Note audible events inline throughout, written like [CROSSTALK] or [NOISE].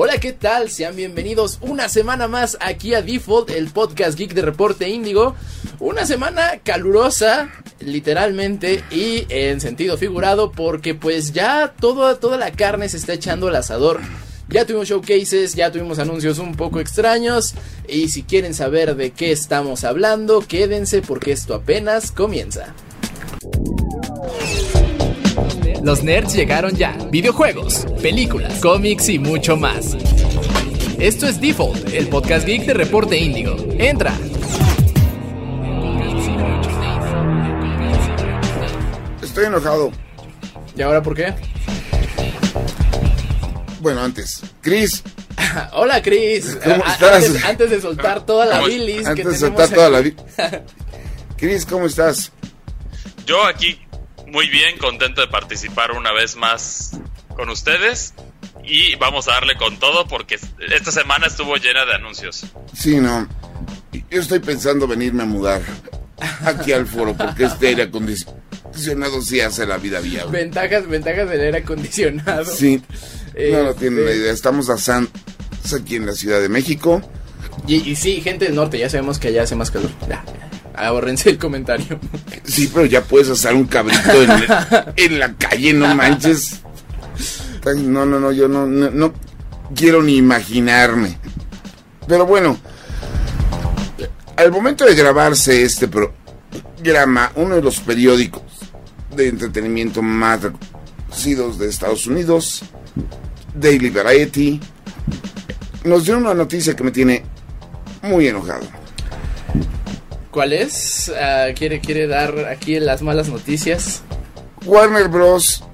Hola, ¿qué tal? Sean bienvenidos una semana más aquí a Default, el podcast geek de Reporte Índigo. Una semana calurosa, literalmente, y en sentido figurado, porque pues ya todo, toda la carne se está echando al asador. Ya tuvimos showcases, ya tuvimos anuncios un poco extraños. Y si quieren saber de qué estamos hablando, quédense porque esto apenas comienza. Los nerds llegaron ya. Videojuegos, películas, cómics y mucho más. Esto es Default, el podcast geek de Reporte Índigo. Entra. Estoy enojado. ¿Y ahora por qué? Bueno, antes. Chris. [LAUGHS] Hola, Chris. ¿Cómo estás? Antes, antes de soltar toda la ¿Cómo- bilis que Antes de tenemos soltar toda la vida. [LAUGHS] Chris, ¿cómo estás? Yo aquí muy bien, contento de participar una vez más con ustedes. Y vamos a darle con todo porque esta semana estuvo llena de anuncios. Sí, no. Yo estoy pensando venirme a mudar aquí al foro porque este aire acondicionado sí hace la vida viable. Ventajas, ventajas del aire acondicionado. Sí. No, no Este, tienen la idea. Estamos a San aquí en la Ciudad de México. Y, y sí, gente del norte, ya sabemos que allá hace más calor. Ya, ya. Ahórrense el comentario. Sí, pero ya puedes asar un cabrito en, la calle, no manches. No, no, no, yo no, no, no quiero ni imaginarme. Pero bueno, al momento de grabarse este programa, uno de los periódicos de entretenimiento más reconocidos de Estados Unidos, Daily Variety, nos dio una noticia que me tiene muy enojado. ¿Cuál es? Ah, ¿quiere, ¿Quiere dar aquí las malas noticias? Warner Bros.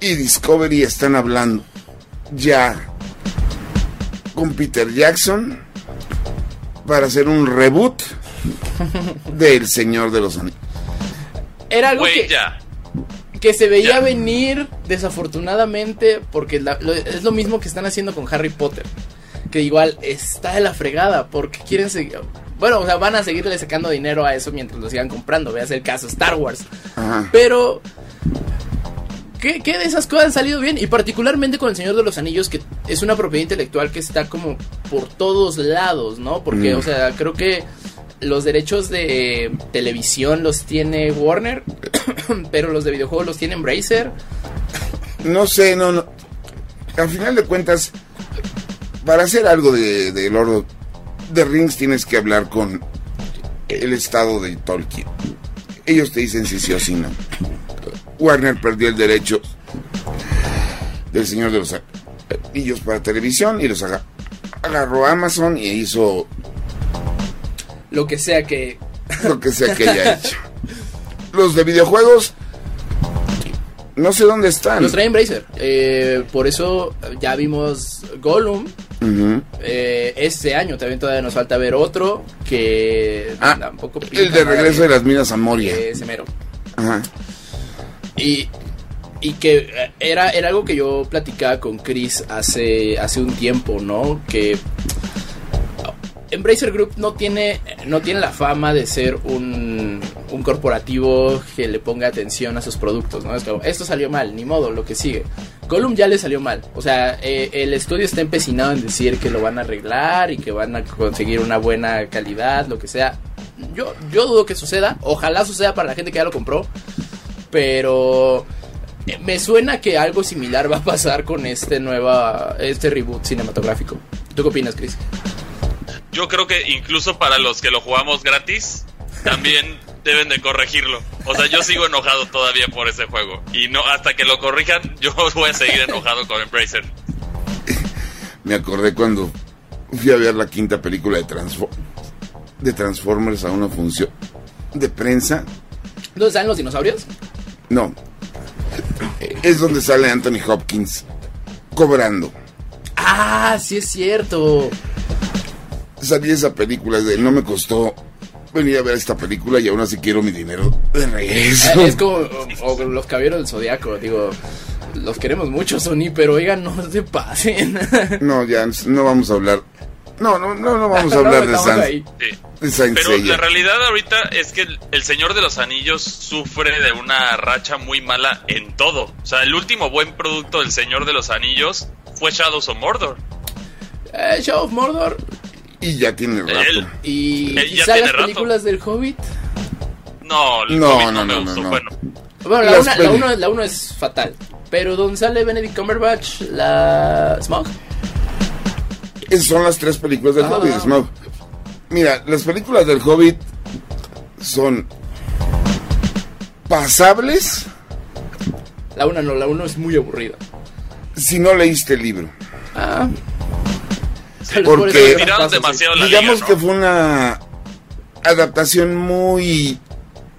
y Discovery están hablando ya con Peter Jackson para hacer un reboot [LAUGHS] de El Señor de los Anillos. Era algo que, ya. que se veía Ya. venir desafortunadamente porque la- lo- es lo mismo que están haciendo con Harry Potter. Que igual está de la fregada porque quieren seguir... Bueno, o sea, van a seguirle sacando dinero a eso mientras lo sigan comprando. Veas el caso Star Wars. Ajá. Pero... ¿Qué, qué de esas cosas han salido bien? Y particularmente con El Señor de los Anillos, que es una propiedad intelectual que está como por todos lados, ¿no? Porque, Mm. o sea, creo que los derechos de televisión los tiene Warner, [COUGHS] pero los de videojuegos los tiene Embracer. No sé, no, no. Al final de cuentas, para hacer algo de, de Lord de Rings tienes que hablar con el estado de Tolkien. Ellos te dicen si sí o si no. Warner perdió el derecho del Señor de los Anillos para televisión y los aga- agarró Amazon y hizo Lo que sea que... [LAUGHS] lo que sea que haya hecho. Los de videojuegos, no sé dónde están. Los trae Embracer. Eh, por eso ya vimos Gollum. Eh, este año también todavía nos falta ver otro que Ah, tampoco El de regreso de las minas a Moria. que es Emero. Ajá. Y, y que eh, era, era algo que yo platicaba con Chris hace, hace un tiempo, ¿no? Que Embracer Group no tiene, no tiene la fama de ser un, corporativo que le ponga atención a sus productos, ¿no? Esto salió mal, ni modo, lo que sigue. Gollum ya le salió mal. O sea, eh, el estudio está empecinado en decir que lo van a arreglar y que van a conseguir una buena calidad, lo que sea. Yo, yo dudo que suceda. Ojalá suceda para la gente que ya lo compró. Pero eh, me suena que algo similar va a pasar con este nueva este reboot cinematográfico. ¿Tú qué opinas, Chris? Yo creo que incluso para los que lo jugamos gratis, también deben de corregirlo. O sea, yo sigo enojado todavía por ese juego. Y no hasta que lo corrijan, yo [LAUGHS] voy a seguir enojado con Embracer. [LAUGHS] Me acordé cuando fui a ver la quinta película de, Transfo- de Transformers a una función de prensa. ¿Dónde están los dinosaurios? No. Es donde sale Anthony Hopkins cobrando. Ah, sí es cierto. Salí esa película de no me costó venir a ver esta película y aún así quiero mi dinero de regreso. Eh, Es como o- o los caballeros del zodiaco, digo. Los queremos mucho, Sony, pero oigan, no se pasen. [LAUGHS] No, ya no vamos a hablar. No, no, no, no vamos a [LAUGHS] hablar de Sans. Sí. de Pero Seiya. la realidad ahorita es que el- el Señor de los Anillos sufre de una racha muy mala en todo. O sea, el último buen producto del Señor de los Anillos fue Shadows of Mordor. Eh, Shadow of Mordor Y ya tiene rato. Él- y ya quizá las rato. películas del Hobbit. No, el No, Hobbit no, no, me no, gustó. no, no. Bueno, Bueno, la una, la, uno, la uno es fatal. Pero donde sale Benedict Cumberbatch, la Smog. Esas son las tres películas del Ah. Hobbit, Smaug. Mira, las películas del Hobbit son pasables La una no, la uno es muy aburrida. si no leíste el libro. Ah. Porque- tiraron demasiado la Digamos liga, que fue una adaptación muy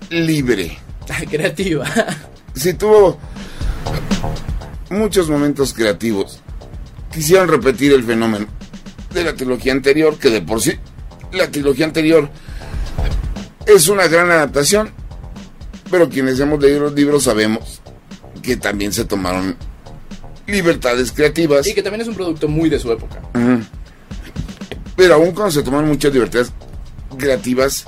libre. [LAUGHS] Creativa. Sí tuvo muchos momentos creativos. Quisieron repetir el fenómeno de la trilogía anterior, que de por sí la trilogía anterior es una gran adaptación, pero quienes hemos leído los libros sabemos que también se tomaron libertades creativas. y que también es un producto muy de su época. Pero aún cuando se toman muchas libertades creativas,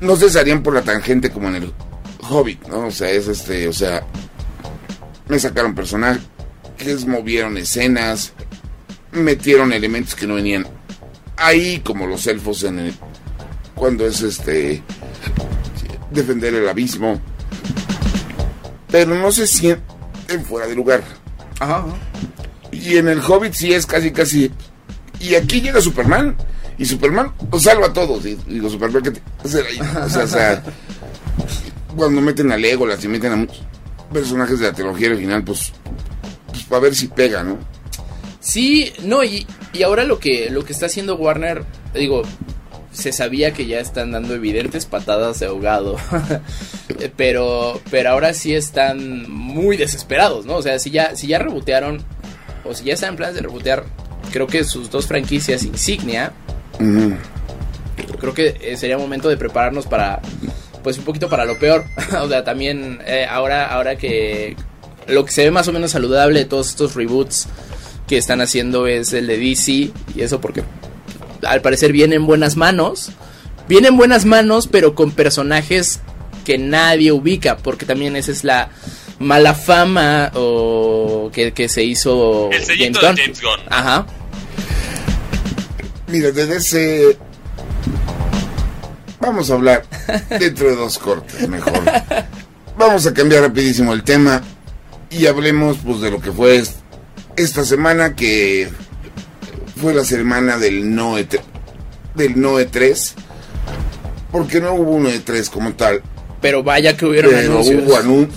no se salían por la tangente como en el Hobbit, ¿no? O sea, es este, o sea, me sacaron personajes, movieron escenas, metieron elementos que no venían ahí, como los elfos en el, cuando es este, defender el abismo. Pero no se sienten fuera de lugar. Ajá. Y en el Hobbit sí es casi, casi. Y aquí llega Superman. Y Superman los salva a todos. Y digo, Superman, ¿qué te? O sea, o sea, cuando meten a Legolas y meten a muchos personajes de la trilogía original, pues, pues para ver si pega, ¿no? Sí, no, y, y ahora lo que, lo que está haciendo Warner, digo, se sabía que ya están dando evidentes patadas de ahogado. [LAUGHS] Pero, pero ahora sí están muy desesperados, ¿no? O sea, si ya, si ya rebotearon, o si ya están en planes de rebotear, creo que sus dos franquicias insignia, creo que eh, sería momento de prepararnos para, pues un poquito para lo peor. [LAUGHS] o sea, también eh, ahora, ahora que lo que se ve más o menos saludable de todos estos reboots que están haciendo es el de DC y eso porque al parecer viene en buenas manos. Viene en buenas manos, pero con personajes que nadie ubica, porque también esa es la mala fama o que, que se hizo El sellito Gunn. de James Gunn. Ajá. Mira, desde ese. Vamos a hablar dentro de dos cortes, mejor. Vamos a cambiar rapidísimo el tema y hablemos pues de lo que fue est- esta semana que fue la semana del no E3, del no E3 porque no hubo un E3 como tal, Pero vaya que hubieron pero anuncios. hubo anun-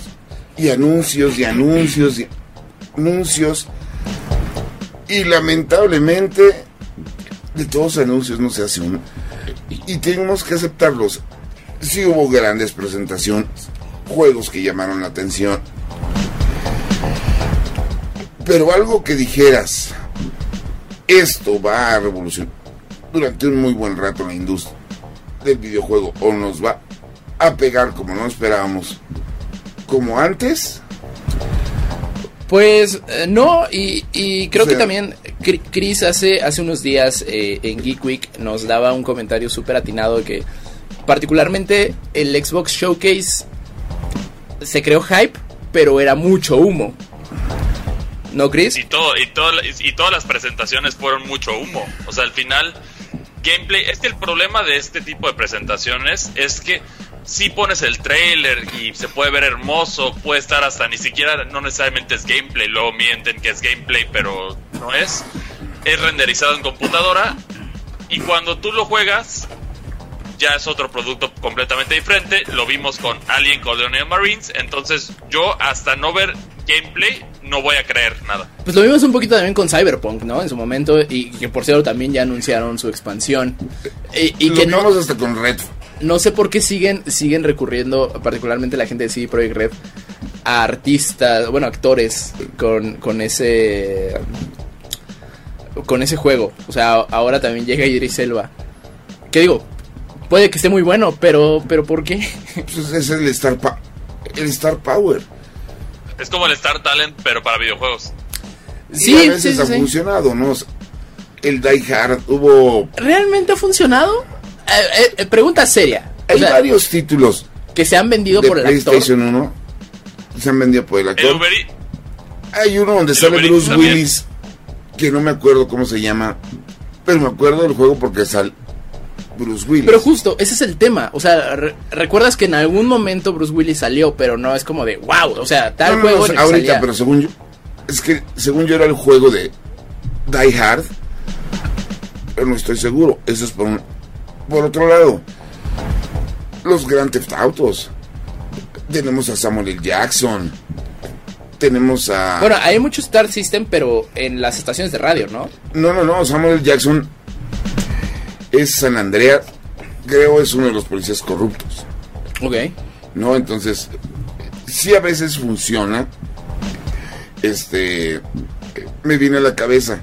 y anuncios y anuncios y anuncios y lamentablemente de todos los anuncios no se hace uno y tenemos que aceptarlos. Sí hubo grandes presentaciones, juegos que llamaron la atención, pero algo que dijeras, esto va a revolucionar durante un muy buen rato la industria del videojuego o nos va a pegar como no esperábamos, como antes. Pues eh, no, y, y creo O sea- que también Chris hace, hace unos días eh, en Geek Week nos daba un comentario súper atinado de que particularmente el Xbox Showcase se creó hype, pero era mucho humo. ¿No, Chris? Y, todo, y, todo- y todas las presentaciones fueron mucho humo. O sea, al final, gameplay. Es que el problema de este tipo de presentaciones es que si pones el trailer y se puede ver hermoso, puede estar hasta ni siquiera, no necesariamente es gameplay, luego mienten que es gameplay, pero no es. Es renderizado en computadora y cuando tú lo juegas, ya es otro producto completamente diferente. Lo vimos con Alien Colonial Marines, entonces yo hasta no ver gameplay no voy a creer nada. Pues lo vimos un poquito también con Cyberpunk, ¿no? En su momento, y que por cierto también ya anunciaron su expansión. Y, y lo que no, vimos hasta con Red. No sé por qué siguen, siguen recurriendo, particularmente la gente de CD Projekt Red, a artistas, bueno, actores con, con ese con ese juego. O sea, ahora también llega Idris Elba. ¿Qué digo? Puede que esté muy bueno, pero pero ¿por qué? [LAUGHS] Pues es el Star, Pa- el Star Power. Es como el Star Talent, pero para videojuegos. y a veces ha funcionado, ¿no? El Die Hard hubo. ¿Realmente ha funcionado? Eh, eh, eh, pregunta seria. O Hay sea, varios títulos que se han vendido de por el actor. PlayStation 1. Se han vendido por el actor. Hay uno donde El sale Uber Bruce también. Willis, que no me acuerdo cómo se llama, pero me acuerdo del juego porque sale Bruce Willis. Pero justo, ese es el tema. O sea, re- recuerdas que en algún momento Bruce Willis salió, pero no es como de wow. O sea, tal No, no, juego no, ahorita, salía. pero según yo, es que según yo era el juego de Die Hard, pero no estoy seguro. Eso es por un, por otro lado. Los Grand Theft Autos. Tenemos a Samuel L. Jackson. Tenemos a Bueno, hay mucho Star System, pero en las estaciones de radio, ¿no? No, no, no, Samuel L. Jackson es San Andrea, creo es uno de los policías corruptos. Ok. ¿no? Entonces, sí a veces funciona. Este, me viene a la cabeza.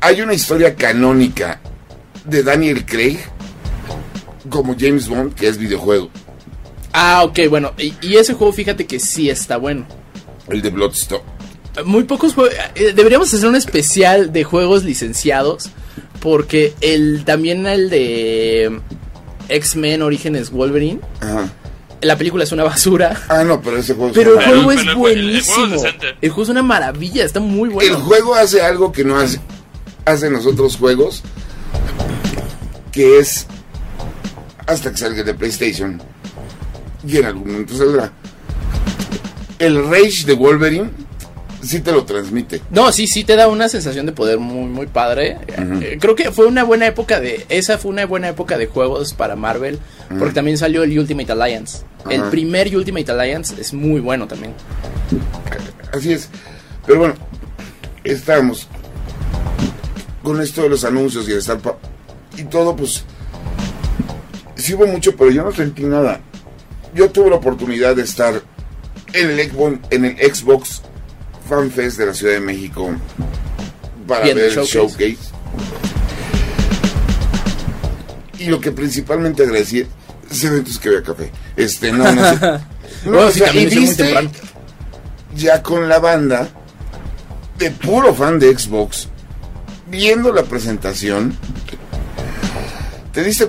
Hay una historia canónica de Daniel Craig como James Bond, que es videojuego, Ah, ok, bueno. Y, y ese juego, fíjate que sí está bueno. el de Bloodstone. Muy pocos juegos. deberíamos hacer un especial de juegos licenciados. Porque el también el de X-Men Orígenes Wolverine. Ajá. La película es una basura. Ah, no, pero ese juego es Pero el juego es pero el jue- el juego es buenísimo. El juego es una maravilla, está muy bueno. El juego hace algo que no hace, hacen los otros juegos, que es hasta que salga de PlayStation y en algún momento saldrá. El Rage de Wolverine sí te lo transmite. No, sí, sí te da una sensación de poder muy, muy padre. Eh, Creo que fue una buena época de. Esa fue una buena época de juegos para Marvel. Porque también salió el Ultimate Alliance. El primer Ultimate Alliance es muy bueno también. Así es. Pero bueno, estábamos con esto de los anuncios y de estar y todo, pues sí hubo mucho, pero yo no sentí nada. Yo tuve la oportunidad de estar en el Xbox, en el Xbox Fan Fest de la Ciudad de México para ver el showcase. showcase. Y lo que principalmente agradecí, es que había café. Este, no, no sé. [LAUGHS] No, Bueno, o sí, sea, también y viste, ya con la banda de puro fan de Xbox viendo la presentación te diste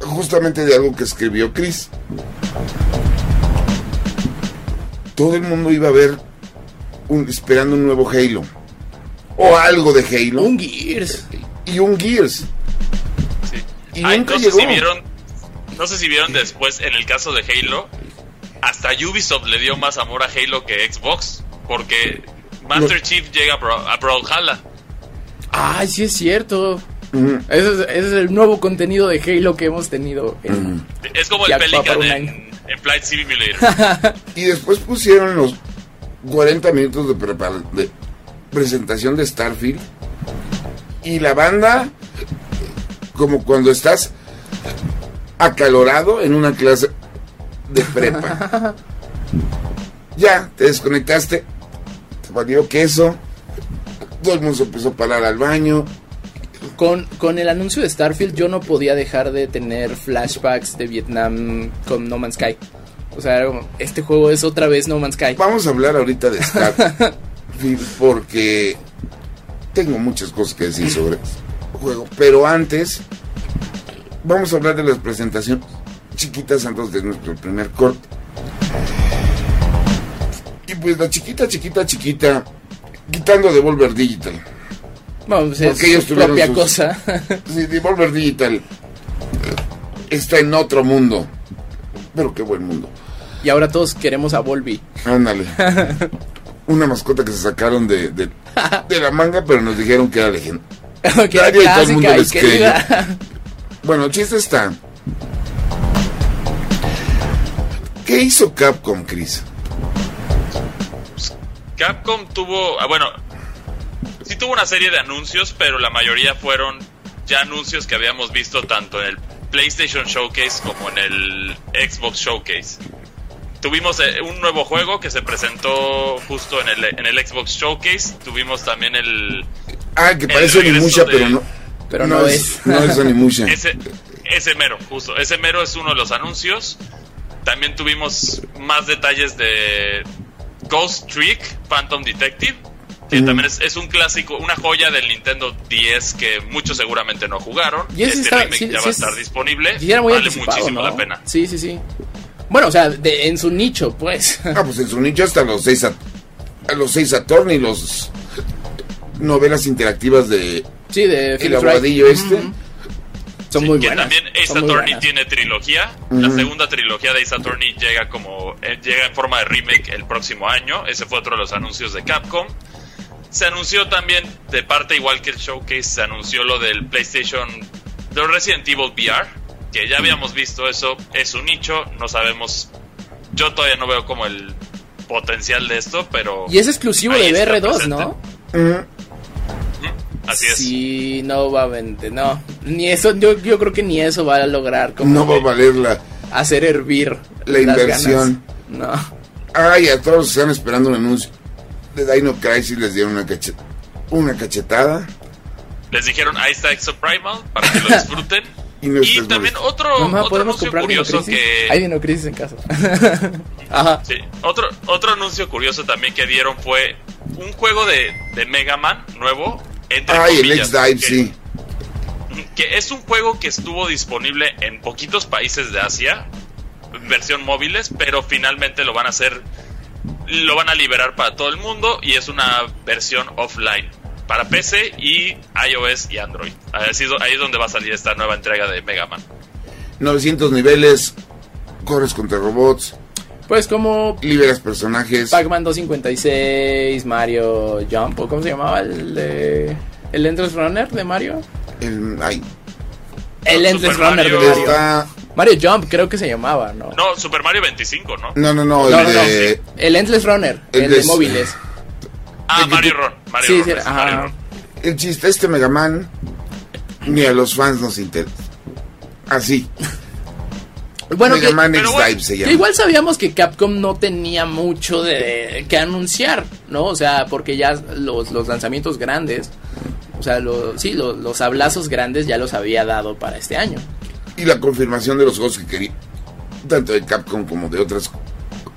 justamente de algo que escribió Chris todo el mundo iba a ver un- esperando un nuevo Halo o algo de Halo Un Gears. y un Gears Sí. Y Ay, nunca no llegó. sé si vieron, no sé si vieron después en el caso de Halo, hasta Ubisoft le dio más amor a Halo que Xbox, porque Master Chief llega a Brawlhalla. Ay, sí es cierto. Ese es, ese es el nuevo contenido de Halo que hemos tenido. en- Es como el Pelican en, en Flight Simulator. [LAUGHS] y después pusieron los 40 minutos de, de presentación de Starfield y la banda como cuando estás acalorado en una clase de prepa. [LAUGHS] ya, te desconectaste, te valió queso, todo el mundo se empezó a parar al baño. Con, con el anuncio de Starfield yo no podía dejar de tener flashbacks de Vietnam con No Man's Sky. O sea, era como, este juego es otra vez No Man's Sky. Vamos a hablar ahorita de Starfield [LAUGHS] porque tengo muchas cosas que decir sobre el juego. Pero antes, vamos a hablar de las presentaciones chiquitas antes de nuestro primer corte. Y pues la chiquita, chiquita, chiquita, quitando Devolver Digital. Bueno, pues es Porque ellos su tuvieron propia sus- cosa. [LAUGHS] Sí, Devolver Digital está en otro mundo. Pero qué buen mundo. y ahora todos queremos a Volby. Ándale. [LAUGHS] Una mascota que se sacaron de, de, [LAUGHS] de la manga, pero nos dijeron que era legenda. que era Nadie y todo el mundo clásica y les querida. Bueno, el chiste está. ¿Qué hizo Capcom, Chris? Capcom tuvo, ah, bueno, sí tuvo una serie de anuncios, pero la mayoría fueron ya anuncios que habíamos visto tanto en el PlayStation Showcase como en el Xbox Showcase. Tuvimos eh, un nuevo juego que se presentó justo en el, en el Xbox Showcase. Tuvimos también el, Ah, que parece Onimusha, de- pero no. Pero no es. No es Onimusha. Ese, ese mero, justo. Ese mero es uno de los anuncios. También tuvimos más detalles de Ghost Trick, Phantom Detective. Que Ujú. también es, es un clásico, una joya del Nintendo 10 que muchos seguramente no jugaron. Y ese este está- remake sí, ya sí va a es- estar disponible. Y era muy vale muchísimo ¿no? la pena. Sí, sí, sí. Bueno, o sea, de- en su nicho, pues. Ah, pues en su nicho hasta los seis a- a los seis Attorney, los novelas interactivas de Sí, de El Philip Aguadillo este. Ujú. Son Sí, muy que buenas. también Ace Attorney tiene trilogía. La segunda trilogía de Ace Attorney llega como eh, llega en forma de remake el próximo año. Ese fue otro de los anuncios de Capcom. Se anunció también de parte igual que el showcase se anunció lo del PlayStation de Resident Evil VR, que ya habíamos visto eso, es un nicho, no sabemos. Yo todavía no veo como el potencial de esto, pero Y es exclusivo de está VR2, presente. ¿no? Así es. Sí, no va a vender, no. Ni eso, yo, yo creo que ni eso va a lograr como No va a valer la. hacer hervir La las inversión. ganas. No. Ay, a todos están esperando un anuncio de Dino Crisis les dieron una, cache- una cachetada. Les dijeron, ahí está Exoprimal para que lo disfruten. [LAUGHS] Y no y estés también otro, Mamá, otro ¿podemos anuncio Dino curioso que... Hay Dino Crisis en casa. [LAUGHS] Ajá. Sí, otro, otro anuncio curioso también que dieron fue un juego de, de Mega Man nuevo. Entre Ay, el comillas, X-Dive, que- sí. Que es un juego que estuvo disponible en poquitos países de Asia, en versión móviles, pero finalmente lo van a hacer, lo van a liberar para todo el mundo y es una versión offline para PC y iOS y Android. Así Ahí es donde va a salir esta nueva entrega de Mega Man. 900 niveles, corres contra robots, Pues como liberas personajes. Pac-Man 256, Mario Jump, ¿o cómo se llamaba el de... El Endless Runner de Mario? El, ay, El Super Endless Runner de Mario. Mario. está. Mario Jump creo que se llamaba, ¿no? No, Super Mario 25, ¿no? No, no, no, el No, no, no. de. El Endless Runner, El el, de- móviles. Ah, Mario Ron. Mario Sí, Ron, sí, es ajá. Mario. El chiste, este Mega Man. Ni a los fans nos interesa. Así. [LAUGHS] Bueno, Mega que- Man X-Dive bueno, se que llama. igual sabíamos que Capcom no tenía mucho de que anunciar, ¿no? O sea, porque ya los, los lanzamientos grandes, o sea, lo- sí, lo- los hablazos grandes ya los había dado para este año. Y la confirmación de los juegos que quería. Tanto de Capcom como de otras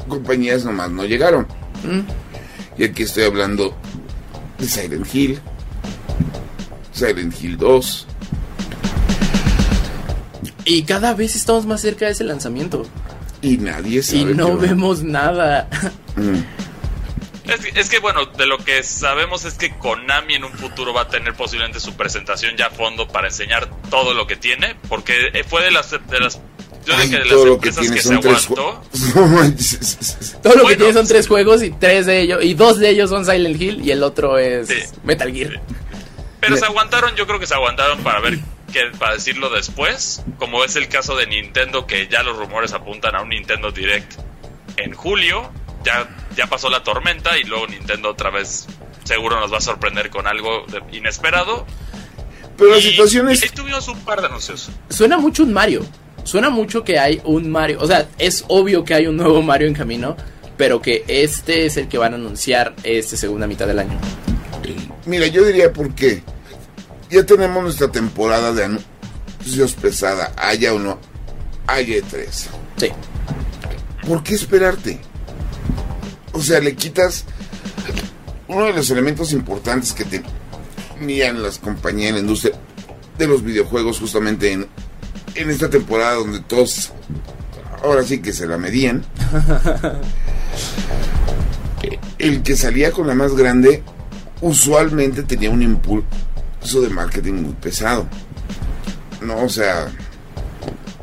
compañías nomás no llegaron. Mm. Y aquí estoy hablando de Silent Hill. Silent Hill 2. Y cada vez estamos más cerca de ese lanzamiento. Y nadie sabe. Y no vemos nada. Mm. Es, que- es que bueno, de lo que sabemos es que Konami en un futuro va a tener posiblemente su presentación ya a fondo para enseñar todo lo que tiene, porque fue de las de las yo Ay, que de todo las lo que empresas que, se son tres aguantó. [LAUGHS] Todo lo que tiene son tres juegos y tres de ellos, y dos de ellos son Silent Hill y el otro es Sí. Metal Gear. Pero se aguantaron, yo creo que se aguantaron para ver qué para decirlo después, como es el caso de Nintendo que ya los rumores apuntan a un Nintendo Direct en julio, ya ya pasó la tormenta y luego Nintendo otra vez seguro nos va a sorprender con algo de- inesperado. Pero la Y- situación y es. ahí tuvimos un par de anuncios. Suena mucho un Mario. Suena mucho que hay un Mario. O sea, es obvio que hay un nuevo Mario en camino. Pero que este es el que van a anunciar esta segunda mitad del año. Mira, yo diría por qué. Ya tenemos nuestra temporada de anuncios pesada, haya o no, haya tres. Sí. ¿Por qué esperarte? O sea, le quitas uno de los elementos importantes que tenían las compañías en la industria de los videojuegos justamente en, en esta temporada donde todos ahora sí que se la medían. [LAUGHS] El que salía con la más grande usualmente tenía un impulso de marketing muy pesado. No, o sea,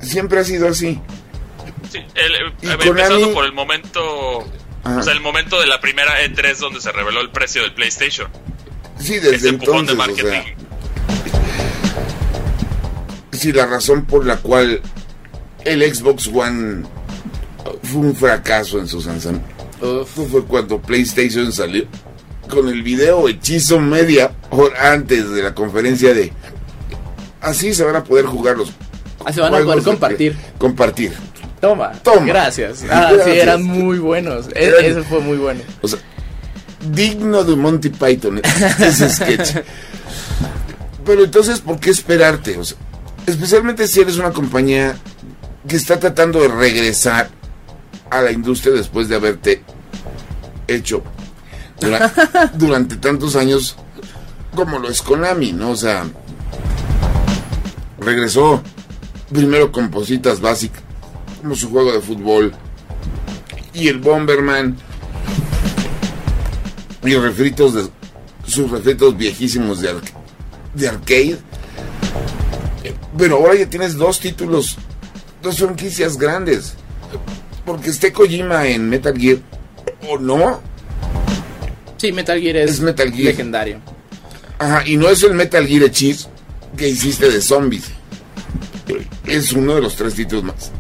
siempre ha sido así. Sí, el- Y eh, empezando Konami- por el momento, Ajá. o sea, el momento de la primera E3 donde se reveló el precio del PlayStation. Sí, desde Ese empujón de entonces, o sea, marketing. sí, la razón por la cual el Xbox One fue un fracaso en sus lanzamientos Uf. fue cuando PlayStation salió con el video hechizo media hora antes de la conferencia de así se van a poder jugar los Ah, se van a poder de- compartir. Toma. Toma. Gracias. [LAUGHS] Ah, Gracias. sí, eran muy buenos. E- Eran- Ese fue muy bueno. o sea digno de Monty Python [LAUGHS] ese sketch pero entonces ¿por qué esperarte? O sea, especialmente si eres una compañía que está tratando de regresar a la industria después de haberte hecho dura- [LAUGHS] durante tantos años como lo es Konami, ¿no? O sea, regresó primero con cositas básicas, como su juego de fútbol y el Bomberman. y refritos de sus refritos viejísimos de, de arcade. Pero ahora ya tienes dos títulos, dos franquicias grandes. Porque esté Kojima en Metal Gear o no, Sí, Metal Gear es, Es Metal Gear. legendario. Ajá, y no es el Metal Gear Cheese que hiciste de zombies. Es uno de los tres títulos más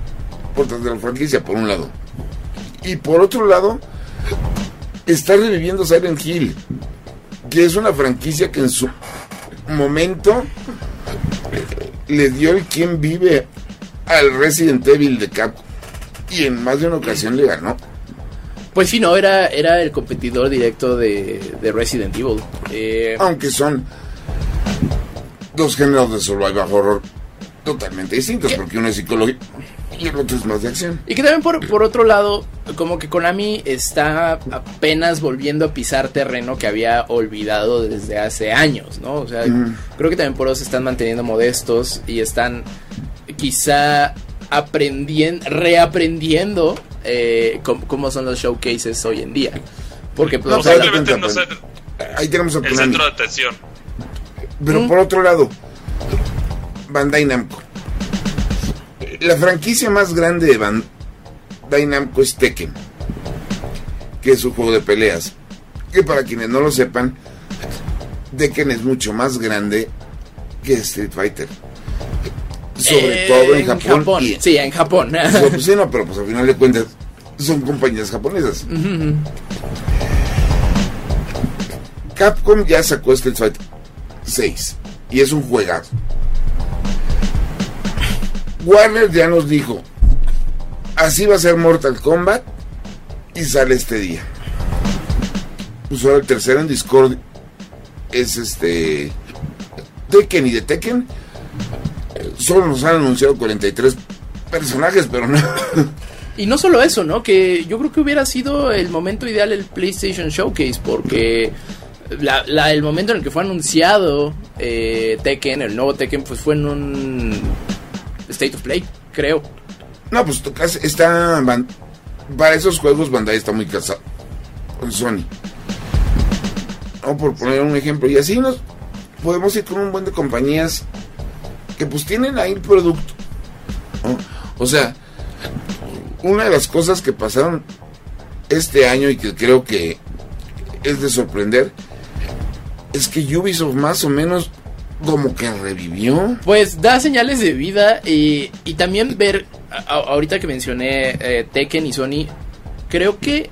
importantes de la franquicia, por un lado. Y por otro lado, está reviviendo Silent Hill, que es una franquicia que en su momento le dio el quien vive al Resident Evil de Capcom. Y en más de una ocasión le ganó. Pues sí, no, era, era el competidor directo de, de Resident Evil. Eh, aunque son dos géneros de survival horror totalmente distintos, ¿Qué? porque uno es psicología y el otro es más de acción. Y que también por, por otro lado, como que Konami está apenas volviendo a pisar terreno que había olvidado desde hace años, ¿no? O sea, creo que también por eso se están manteniendo modestos y están quizá aprendiendo, reaprendiendo eh, cómo, cómo son los showcases hoy en día. Porque, pues, No, o sea, Simplemente no ser Ahí tenemos a el Konami. centro de atención. Pero Mm. por otro lado, Bandai Namco. La franquicia más grande de Bandai Namco es Tekken, que es un juego de peleas. Que para quienes no lo sepan, Tekken es mucho más grande que Street Fighter. Sobre eh, todo en Japón. y- Sí, en Japón. So, [LAUGHS] pues sí, no, pero pues al final de cuentas son compañías japonesas. Capcom ya sacó Street Fighter 6 y es un juegazo. Warner ya nos dijo, así va a ser Mortal Kombat y sale este día. Pues ahora el tercero en Discord es este Tekken y de Tekken solo nos han anunciado 43 personajes, pero no. [LAUGHS] Y no solo eso, ¿no? Que yo creo que hubiera sido el momento ideal el PlayStation Showcase, porque la- la- el momento en el que fue anunciado eh, Tekken, el nuevo Tekken, pues fue en un State of Play, creo. No, pues tocas- está para esos juegos Bandai está muy casado con Sony. No, por poner un ejemplo. Y así nos podemos ir con un buen de compañías que pues tienen ahí producto. O sea, una de las cosas que pasaron este año y que creo que es de sorprender es que Ubisoft más o menos como que revivió. Pues da señales de vida y, y también ver, a- ahorita que mencioné eh, Tekken y Sony, creo que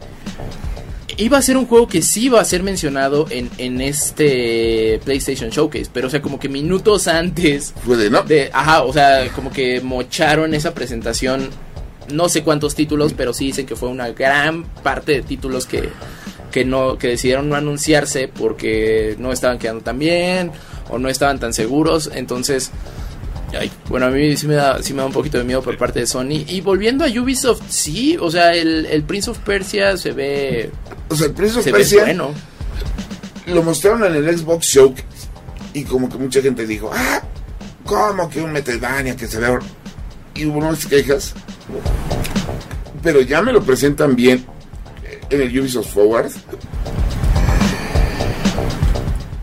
iba a ser un juego que sí iba a ser mencionado en, en este PlayStation Showcase, pero o sea, como que minutos antes Fue de no. de, ajá, o sea, como que mocharon esa presentación, no sé cuántos títulos, pero sí dicen que fue una gran parte de títulos que, que no, que decidieron no anunciarse porque no estaban quedando tan bien o no estaban tan seguros, entonces, ay, bueno, a mí sí me da, sí me da un poquito de miedo por parte de Sony. Y volviendo a Ubisoft, sí, o sea, el, el Prince of Persia se ve, O sea, el Prince of se ve Persia bueno. lo mostraron en el Xbox Show y como que mucha gente dijo, ah, ¿cómo que un Metroidvania que se ve? hor-?" Y hubo unas quejas, pero ya me lo presentan bien en el Ubisoft Forward.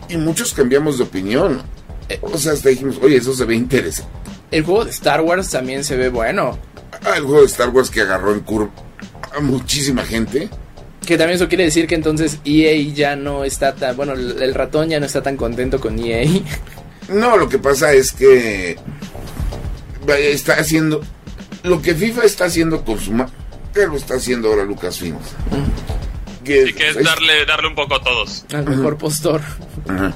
Y muchos cambiamos de opinión. Eh, O sea, hasta dijimos, oye, eso se ve interesante. El juego de Star Wars también se ve bueno. Ah, el juego de Star Wars que agarró en curva a muchísima gente. Que también eso quiere decir que entonces EA ya no está tan. Bueno, el ratón ya no está tan contento con EA. No, lo que pasa es que está haciendo lo que FIFA está haciendo con su ma- que lo está haciendo ahora Lucasfilms. Que, Y que es darle, darle un poco a todos. Al mejor postor. Ajá.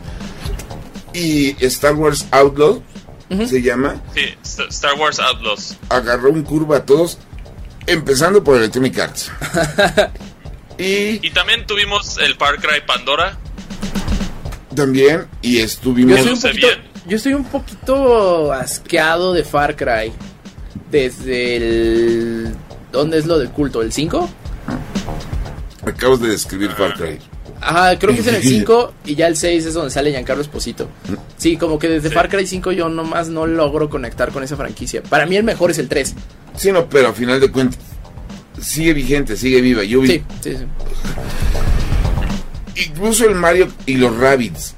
Y Star Wars Outlaw se llama, Sí, St- Star Wars Outlaws. agarró un curva a todos, empezando por Electronic Arts. [LAUGHS] y Y también tuvimos el Far Cry Pandora. también, y Yo estuvimos Luce poquito, yo estoy un poquito asqueado de Far Cry. Desde el. ¿Dónde es lo del culto? ¿El 5? acabas de describir Far Cry. Ajá, creo que es en el [LAUGHS] 5 y ya el 6 es donde sale Giancarlo Esposito. Sí, como que desde Sí. Far Cry 5 yo nomás no logro conectar con esa franquicia. Para mí el mejor es el 3. Sí, no, pero a final de cuentas sigue vigente, sigue viva. Yo vi- Sí, sí, sí. incluso el Mario y los Rabbits,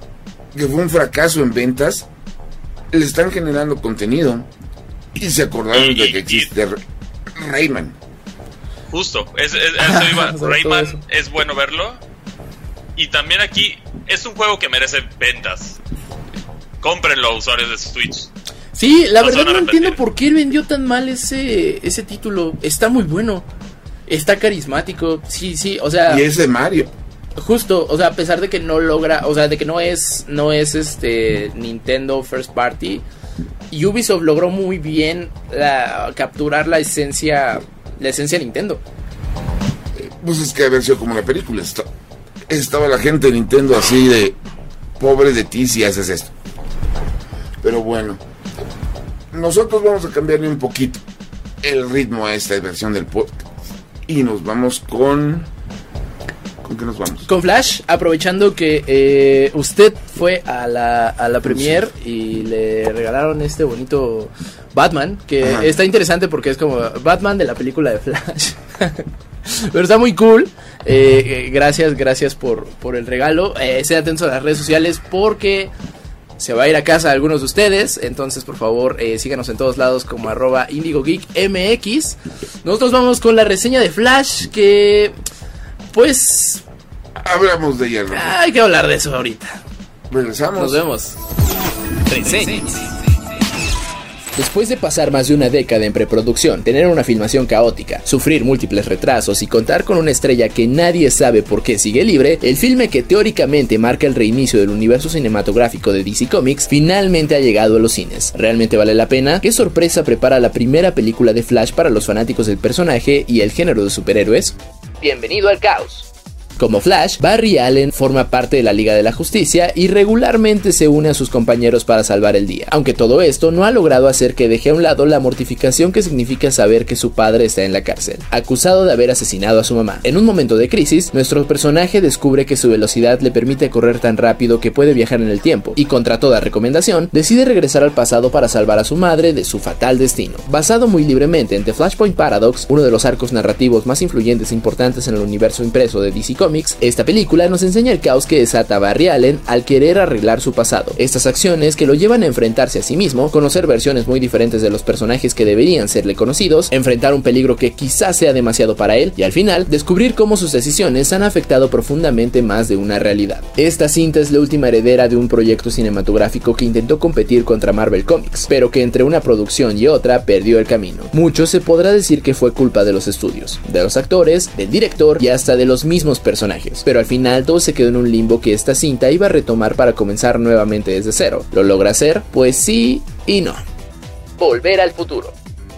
que fue un fracaso en ventas, le están generando contenido. Y se acordaron Y- de que y- existe Rayman. Justo, es, es- eso iba. [LAUGHS] Rayman es bueno verlo. Y también aquí es un juego que merece ventas. Cómprenlo, usuarios de Switch. Sí, la No verdad no entiendo por qué vendió tan mal ese, ese título. Está muy bueno. Está carismático. Sí, sí, o sea, Y es de Mario. justo, o sea, a pesar de que no logra, o sea, de que no es no es este Nintendo First Party, Ubisoft logró muy bien la- capturar la esencia la esencia Nintendo. Pues es que haber sido como la película. Esta- Estaba la gente de Nintendo así de pobre de ti si haces esto. Pero bueno, nosotros vamos a cambiarle un poquito el ritmo a esta versión del podcast. Y nos vamos con... ¿Con qué nos vamos? Con Flash, aprovechando que eh, usted fue a la, a la premiere y le regalaron este bonito Batman, que Ajá. está interesante porque es como Batman de la película de Flash. [LAUGHS] Pero está muy cool. Eh, eh, gracias, gracias por, por el regalo. Eh, estén atentos a las redes sociales porque se va a ir a casa algunos de ustedes. Entonces, por favor, eh, síganos en todos lados como arroba IndigoGeekMX. Nosotros vamos con la reseña de Flash que... Pues Hablamos de ella. hay que hablar de eso ahorita. Regresamos. Nos vemos. Después de pasar más de una década en preproducción, tener una filmación caótica, sufrir múltiples retrasos y contar con una estrella que nadie sabe por qué sigue libre, el filme que teóricamente marca el reinicio del universo cinematográfico de DC Comics finalmente ha llegado a los cines. ¿Realmente vale la pena? ¿Qué sorpresa prepara la primera película de Flash para los fanáticos del personaje y el género de superhéroes? Bienvenido al caos. Como Flash, Barry Allen forma parte de la Liga de la Justicia y regularmente se une a sus compañeros para salvar el día. Aunque todo esto no ha logrado hacer que deje a un lado la mortificación que significa saber que su padre está en la cárcel, acusado de haber asesinado a su mamá. En un momento de crisis, nuestro personaje descubre que su velocidad le permite correr tan rápido que puede viajar en el tiempo, y contra toda recomendación, decide regresar al pasado para salvar a su madre de su fatal destino. Basado muy libremente en The Flashpoint Paradox, uno de los arcos narrativos más influyentes e importantes en el universo impreso de DC Esta película nos enseña el caos que desata Barry Allen al querer arreglar su pasado. Estas acciones que lo llevan a enfrentarse a sí mismo, conocer versiones muy diferentes de los personajes que deberían serle conocidos, enfrentar un peligro que quizás sea demasiado para él y al final descubrir cómo sus decisiones han afectado profundamente más de una realidad. Esta cinta es la última heredera de un proyecto cinematográfico que intentó competir contra Marvel Comics, pero que entre una producción y otra perdió el camino. Mucho se podrá decir que fue culpa de los estudios, de los actores, del director y hasta de los mismos personajes, pero al final todo se quedó en un limbo que esta cinta iba a retomar para comenzar nuevamente desde cero. ¿Lo logra hacer? Pues sí y no. Volver al futuro.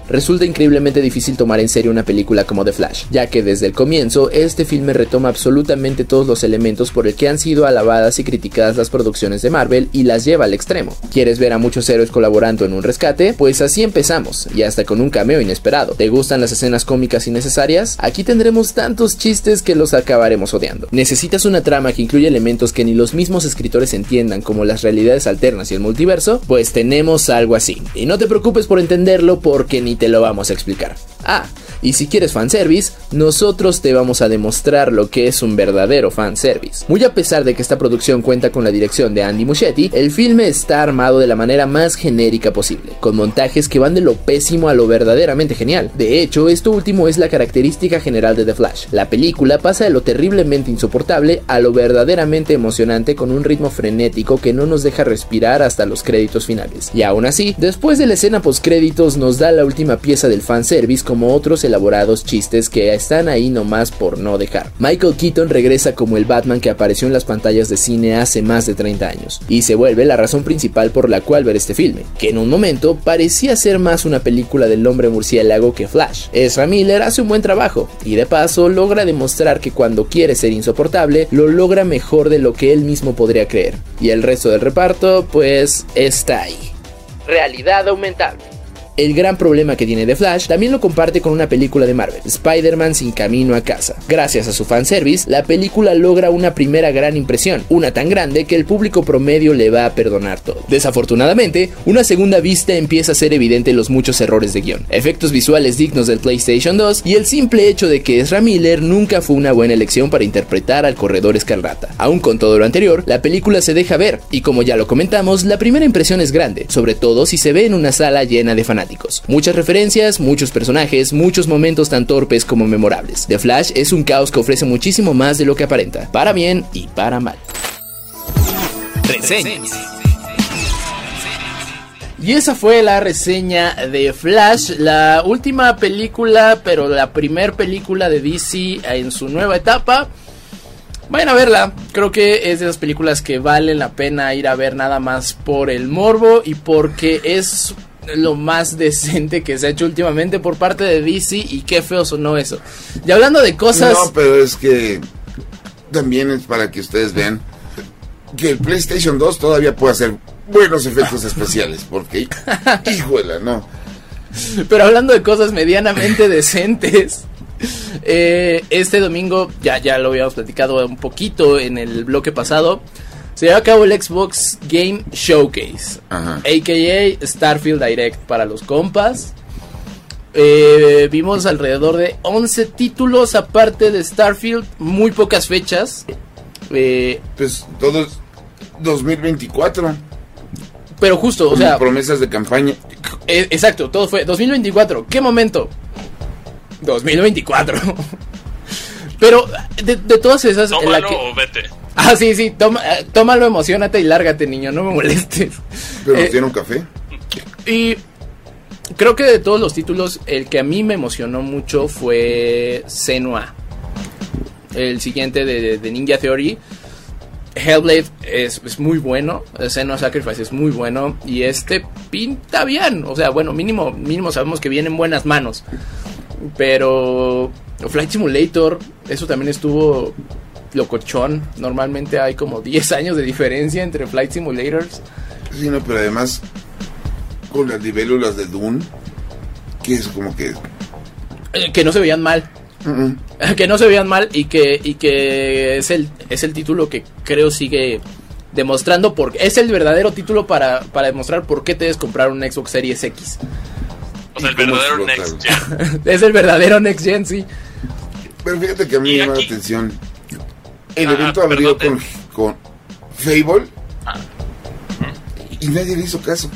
Resulta increíblemente difícil tomar en serio una película como The Flash, ya que desde el comienzo este filme retoma absolutamente todos los elementos por el que han sido alabadas y criticadas las producciones de Marvel y las lleva al extremo. ¿Quieres ver a muchos héroes colaborando en un rescate? Pues así empezamos, y hasta con un cameo inesperado. ¿Te gustan las escenas cómicas innecesarias? Aquí tendremos tantos chistes que los acabaremos odiando. ¿Necesitas una trama que incluye elementos que ni los mismos escritores entiendan como las realidades alternas y el multiverso? Pues tenemos algo así. Y no te preocupes por entenderlo porque ni te lo vamos a explicar. Ah, y si quieres fanservice, nosotros te vamos a demostrar lo que es un verdadero fanservice. Muy a pesar de que esta producción cuenta con la dirección de Andy Muschietti, el filme está armado de la manera más genérica posible, con montajes que van de lo pésimo a lo verdaderamente genial. De hecho, esto último es la característica general de The Flash. La película pasa de lo terriblemente insoportable a lo verdaderamente emocionante con un ritmo frenético que no nos deja respirar hasta los créditos finales. Y aún así, después de la escena post créditos nos da la última pieza del fanservice como otros elaborados chistes que están ahí nomás por no dejar. Michael Keaton regresa como el Batman que apareció en las pantallas de cine hace más de 30 años, y se vuelve la razón principal por la cual ver este filme, que en un momento parecía ser más una película del hombre murciélago que Flash. Ezra Miller hace un buen trabajo, y de paso logra demostrar que cuando quiere ser insoportable, lo logra mejor de lo que él mismo podría creer. Y el resto del reparto, pues, está ahí. Realidad aumentable. El gran problema que tiene The Flash también lo comparte con una película de Marvel, Spider-Man sin camino a casa. Gracias a su fanservice, la película logra una primera gran impresión, una tan grande que el público promedio le va a perdonar todo. Desafortunadamente, una segunda vista empieza a ser evidente los muchos errores de guion, efectos visuales dignos del PlayStation 2 y el simple hecho de que Ezra Miller nunca fue una buena elección para interpretar al corredor escarlata. Aún con todo lo anterior, la película se deja ver y como ya lo comentamos, la primera impresión es grande, sobre todo si se ve en una sala llena de fanáticos. Muchas referencias, muchos personajes, muchos momentos tan torpes como memorables. The Flash es un caos que ofrece muchísimo más de lo que aparenta, para bien y para mal. Reseñas. Y esa fue la reseña de Flash, la última película, pero la primer película de DC en su nueva etapa. Vayan a verla, creo que es de esas películas que valen la pena ir a ver nada más por el morbo y porque es lo más decente que se ha hecho últimamente por parte de DC y qué feo sonó eso. Y hablando de cosas... No, pero es que también es para que ustedes vean que el PlayStation 2 todavía puede hacer buenos efectos especiales, porque [LAUGHS] híjole, no. Pero hablando de cosas medianamente [LAUGHS] decentes, eh, este domingo, ya, ya lo habíamos platicado un poquito en el bloque pasado, se lleva a cabo el Xbox Game Showcase, Ajá. a.k.a. Starfield Direct para los compas. Eh, vimos alrededor de 11 títulos aparte de Starfield, muy pocas fechas. Eh, Pues todo es 2024. pero justo, o sea, promesas de campaña. Eh, exacto, todo fue 2024. ¿Qué momento? 2024. [LAUGHS] Pero de, de todas esas, en la Tómalo que- o vete. [LAUGHS] Ah, sí, sí, toma, eh, tómalo, emocionate y lárgate, niño, no me molestes. Pero Eh, tiene un café. y creo que de todos los títulos, el que a mí me emocionó mucho fue Senua. El siguiente de, de Ninja Theory. Hellblade es, es muy bueno. Senua Sacrifice es muy bueno. Y este pinta bien. O sea, bueno, mínimo, mínimo sabemos que viene en buenas manos. Pero Flight Simulator, eso también estuvo locochón. Normalmente hay como [LAUGHS] 10 años de diferencia entre Flight Simulators. Sí, no, pero además con las libélulas de Dune, que es como que... eh, que no se veían mal. [LAUGHS] que no se veían mal y que, y que es, el, es el título que creo sigue demostrando por es el verdadero título para, para demostrar por qué te debes comprar un Xbox Series X. O sea, ¿Y el verdadero? Next Gen. [LAUGHS] es el verdadero Next Gen, sí. Pero fíjate que a mí me llama la atención. El Ah, evento abrió con, con Fable Ah. y nadie le hizo caso.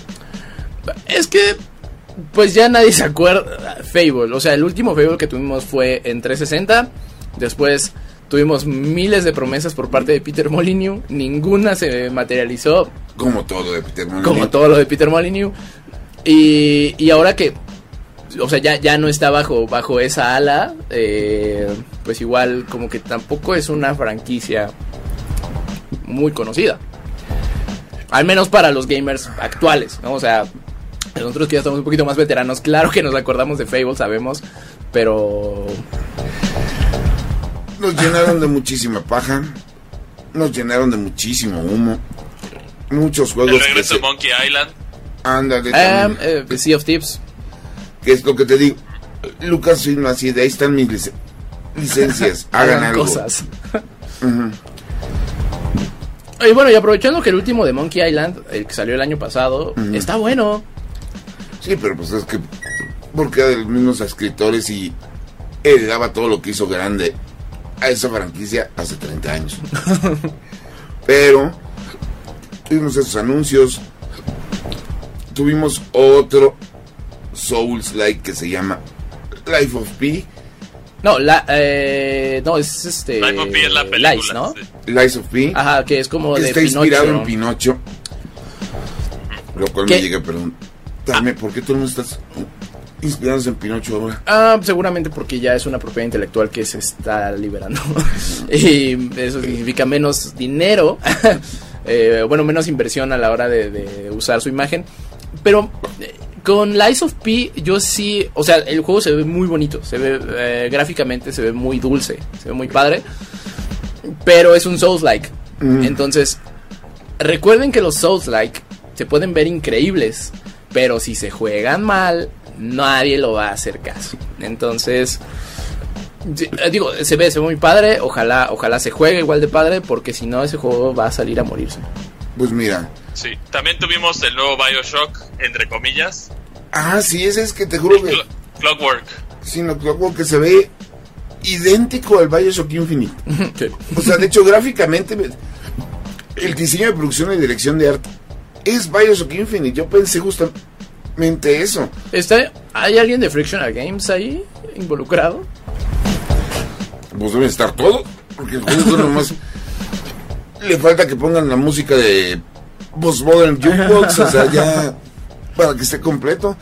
Es que pues ya nadie se acuerda Fable, o sea, el último Fable que tuvimos fue en 360, después tuvimos miles de promesas por parte de Peter Molyneux, ninguna se materializó, Como todo de Peter Molyneux. como todo lo de Peter Molyneux. Y, y ahora que, o sea, ya, ya no está bajo, bajo esa ala, eh, pues igual como que tampoco es una franquicia muy conocida. Al menos para los gamers actuales, ¿no? O sea, nosotros que ya estamos un poquito más veteranos, claro que nos acordamos de Fable, sabemos, pero... Nos llenaron de muchísima paja. Nos llenaron de muchísimo humo. Muchos juegos El que regreso se... de Monkey Island. Ándale, eh, sea of Tips. Que es lo que te digo. Lucas Film así, de ahí están mis lic- licencias. [LAUGHS] Hagan algo. cosas. [LAUGHS] Y bueno, y aprovechando que el último de Monkey Island, el que salió el año pasado, está bueno. Sí, pero pues es que porque era de los mismos escritores y heredaba todo lo que hizo grande a esa franquicia hace 30 años. [LAUGHS] pero tuvimos esos anuncios, tuvimos otro Souls like que se llama Life of Pi, No, la, eh, no, es este. Life of Pi es la película. Lies, ¿no? sí. Life of Pi, Ajá, que es como que de está inspirado en Pinocho, lo cual ¿Qué? me llega a preguntarme por qué tú no estás inspirados en Pinocho ahora. Ah, seguramente porque ya es una propiedad intelectual que se está liberando. [LAUGHS] y eso significa menos dinero. [LAUGHS] eh, bueno, menos inversión a la hora de, de usar su imagen. Pero eh, con Lies of P, yo sí. O sea, el juego se ve muy bonito. Se ve eh, gráficamente, se ve muy dulce. Se ve muy padre. Pero es un Souls-like. Mm. Entonces, recuerden que los Souls-like se pueden ver increíbles. pero si se juegan mal, nadie lo va a hacer caso. Entonces, eh, digo, se ve, se ve muy padre, ojalá, ojalá se juegue igual de padre, porque si no ese juego va a salir a morirse. Pues mira. Sí, también tuvimos el nuevo Bioshock, entre comillas. Ah, sí, ese es que te juro que... Cl- Clockwork. Sí, no, Clockwork que se ve idéntico al Bioshock Infinite. [LAUGHS] Sí. O sea, de hecho, gráficamente, me- el diseño de producción y dirección de arte es Bioshock Infinite. Yo pensé justamente eso. ¿Está, ¿Hay alguien de Frictional Games ahí involucrado? Pues debe estar todo, porque el juego nomás [LAUGHS] le falta que pongan la música de Postmodern [LAUGHS] Jukebox, o sea, ya para que esté completo.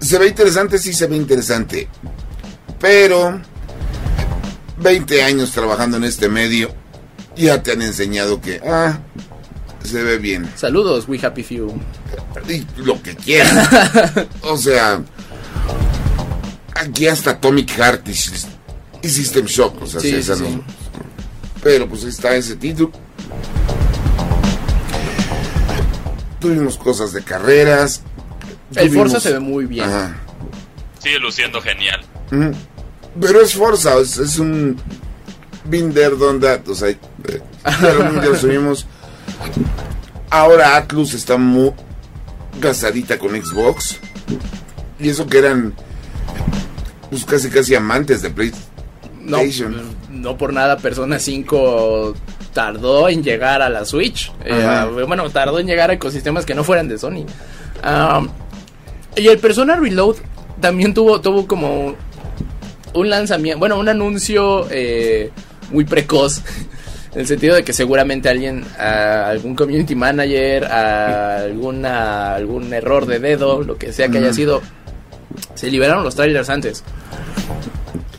Se ve interesante, sí se ve interesante. Pero 20 años trabajando en este medio, ya te han enseñado que, ah, se ve bien. Saludos, We Happy Few. Y lo que quieran. [LAUGHS] o sea, aquí hasta Atomic Heart y, Sys- y System Shock, o sea, Sí, esa sí, no- sí. Pero pues está ese título. Tuvimos cosas de carreras. El tuvimos- Forza se ve muy bien. Ajá. Sigue luciendo genial. Pero es Forza, es, es un Binder Don That, o sea, eh, ya lo, ya subimos. Ahora Atlus está muy gastadita con Xbox. Y eso que eran pues casi casi amantes de No, PlayStation. no por nada Persona 5 tardó en llegar a la Switch. Eh, Ajá. bueno, tardó en llegar a ecosistemas que no fueran de Sony. Ah, y el Persona Reload también tuvo, tuvo como un lanzamiento, bueno, un anuncio eh, muy precoz. [LAUGHS] En el sentido de que seguramente alguien, ah, algún community manager, ah, alguna, algún error de dedo, lo que sea que haya sido, se liberaron los trailers antes.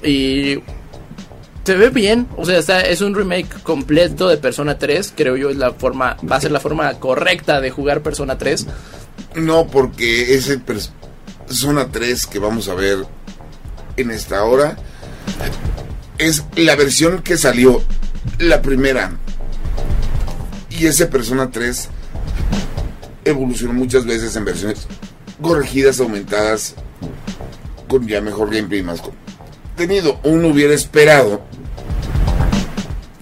Y se ve bien, o sea, está, es un remake completo de Persona 3, creo yo es la forma, va a ser la forma correcta de jugar Persona 3. No, porque ese Persona 3 que vamos a ver en esta hora es la versión que salió, la primera. Y ese Persona 3 evolucionó muchas veces en versiones corregidas, aumentadas, con ya mejor gameplay y más contenido. Uno hubiera esperado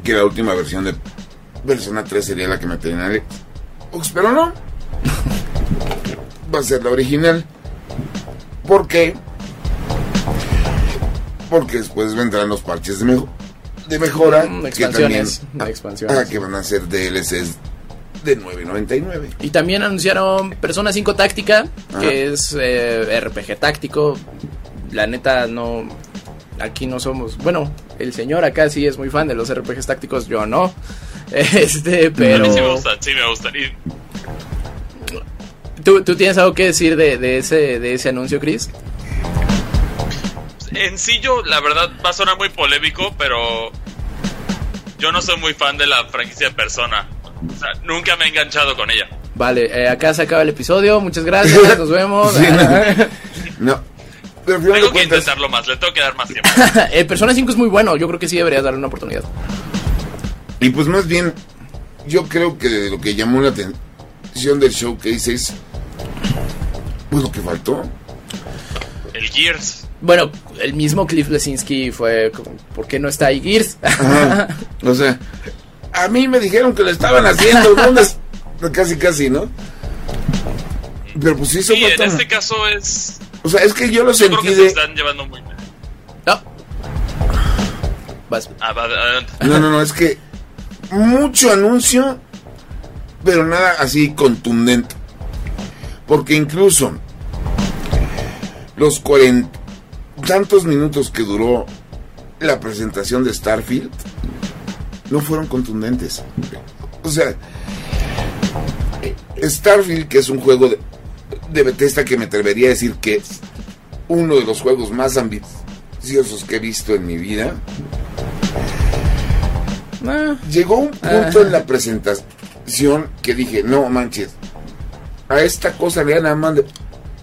que la última versión de Persona 3 sería la que me tenía en el Xbox, pero no va a ser la original. ¿Por qué? Porque después vendrán los parches de, mejo- de mejora. Mm, que expansiones, también- de expansiones. ah, que van a ser DLCs de 9.99. Y también anunciaron Persona 5 Táctica, Ajá. que es eh, RPG táctico. La neta no... Aquí no somos... Bueno, el señor acá sí es muy fan de los RPGs tácticos, yo no. [LAUGHS] Este, A pero... mí sí me gustan, sí me gustan. Y ¿Tú, tú tienes algo que decir de, de ese, de ese anuncio, Chris? en sí yo, la verdad, va a sonar muy polémico, pero yo no soy muy fan de la franquicia de Persona. O sea, nunca me he enganchado con ella. Vale, eh, acá se acaba el episodio. Muchas gracias, [LAUGHS] nos vemos. Sí, no. [LAUGHS] No. Tengo que cuentas, intentarlo más, le tengo que dar más tiempo. [LAUGHS] el Persona 5 es muy bueno, yo creo que sí deberías darle una oportunidad. Y pues más bien, yo creo que lo que llamó la atención del showcase es. Pues lo que faltó. El Gears. Bueno, el mismo Cliff Lesinski fue como, ¿por qué no está ahí Gears? Ajá. O sea, a mí me dijeron que lo estaban haciendo. ¿Dónde es? [LAUGHS] Casi, casi, ¿no? Pero pues sí, eso Y en falta. este caso es. O sea, es que yo lo Yo creo sentí se de. están llevando muy bien. no. Vas. Ah, va, adelante. No, no, no, es que mucho anuncio, pero nada así contundente. Porque incluso los cuarenta tantos minutos que duró la presentación de Starfield no fueron contundentes. O sea, Starfield, que es un juego de, de Bethesda que me atrevería a decir que es uno de los juegos más ambiciosos que he visto en mi vida, Ah, Llegó un punto en la presentación que dije, no manches, a esta cosa le nada más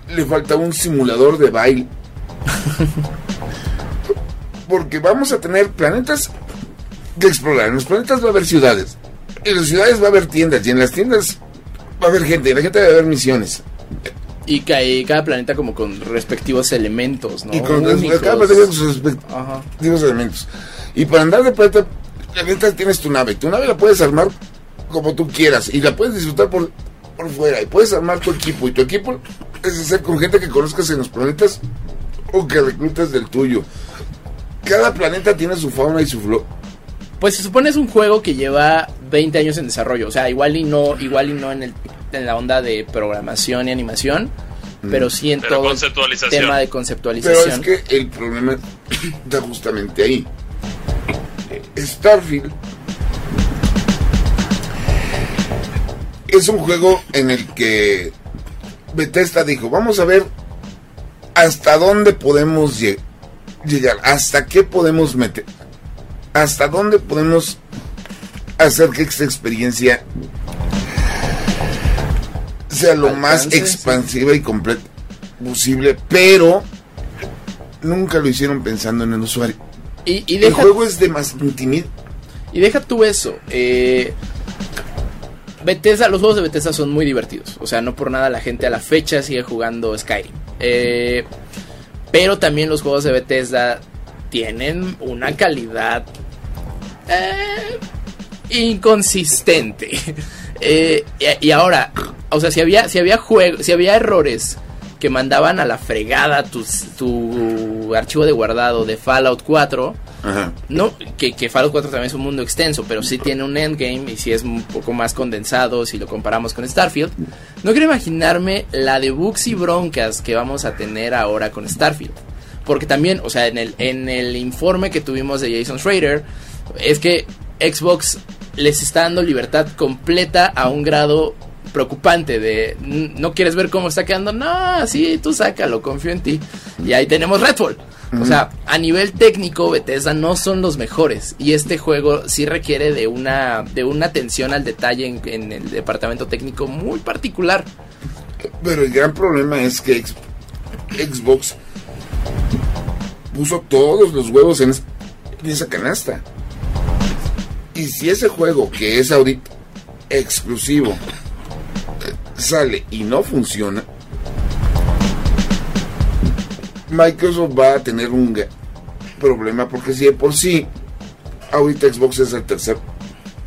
le falta un simulador de baile. [LAUGHS] Porque vamos a tener planetas que explorar. En los planetas va a haber ciudades. En las ciudades va a haber tiendas. Y en las tiendas va a haber gente. Y la gente va a haber misiones. Y, ca- y cada planeta como con respectivos elementos, ¿no? Y con Únicos. cada planeta tiene sus Ajá. respectivos elementos. Y para andar de planeta, planeta tienes tu nave. Tu nave la puedes armar como tú quieras y la puedes disfrutar por, por fuera. Y puedes armar tu equipo. Y tu equipo es hacer con gente que conozcas en los planetas o que reclutas del tuyo. Cada planeta tiene su fauna y su flora. Pues se supone es un juego que lleva 20 años en desarrollo, o sea, igual y no, igual y no en, el, en la onda de programación y animación, pero sí en Pero todo el tema de Pero conceptualización. es que el problema está justamente ahí. Starfield es un juego en el que Bethesda dijo, vamos a ver hasta dónde podemos lle- llegar, hasta qué podemos meter, hasta dónde podemos hacer que esta experiencia sea lo más sí. expansiva y completa posible, pero nunca lo hicieron pensando en el usuario. y, y El juego es de más intimidad. y deja tú eso. Eh, Bethesda, los juegos de Bethesda son muy divertidos. O sea, no por nada la gente a la fecha sigue jugando Skyrim. Eh, pero también los juegos de Bethesda tienen una calidad eh, inconsistente. [LAUGHS] Eh, y, y ahora, o sea, si había, si había juego, si había errores que mandaban a la fregada tu, tu archivo de guardado de Fallout 4, Ajá. no, que, que Fallout 4 también es un mundo extenso, pero sí tiene un endgame y sí es un poco más condensado si lo comparamos con Starfield. No quiero imaginarme la de bugs y broncas que vamos a tener ahora con Starfield. Porque también, o sea, en el, en el informe que tuvimos de Jason Schrader, es que Xbox les está dando libertad completa a un grado preocupante de "N- no quieres ver cómo está quedando, no, sí, tú sácalo, confío en ti. Y ahí tenemos Redfall. O sea, a nivel técnico, Bethesda no son los mejores. Y este juego sí requiere de una, de una atención al detalle en, en el departamento técnico muy particular. Pero el gran problema es que Xbox puso todos los huevos en, en esa canasta. Y si ese juego que es ahorita exclusivo eh, sale y no funciona, Microsoft va a tener un problema porque si de por sí ahorita Xbox es el tercer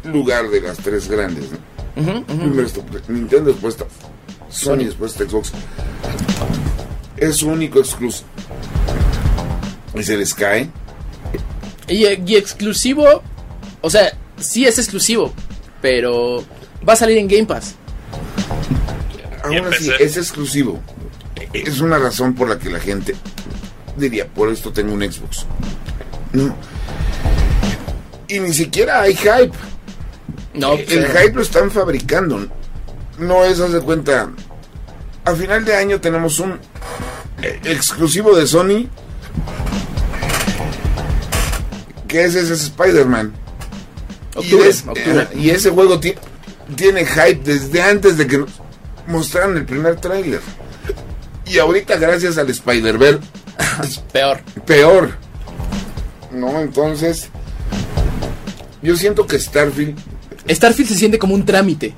lugar de las tres grandes, ¿no? Primero está Nintendo, después está Sony, después está Xbox. Es su único exclusivo. Y se les cae. Y, y exclusivo, o sea, sí es exclusivo, pero va a salir en Game Pass. Y Ahora sí, empecé. es exclusivo. Es una razón por la que la gente diría, por esto tengo un Xbox. No. Y ni siquiera hay hype. No, el pero- hype lo están fabricando. No es, haz de cuenta. A final de año tenemos un eh, exclusivo de Sony. Que es ese Spider-Man. Y, Octubre, es- octubre. eh, y ese juego ti- tiene hype desde antes de que mostraran el primer tráiler. Y ahorita gracias al Spider-Verse [LAUGHS] peor. peor. No, entonces yo siento que Starfield Starfield se siente como un trámite.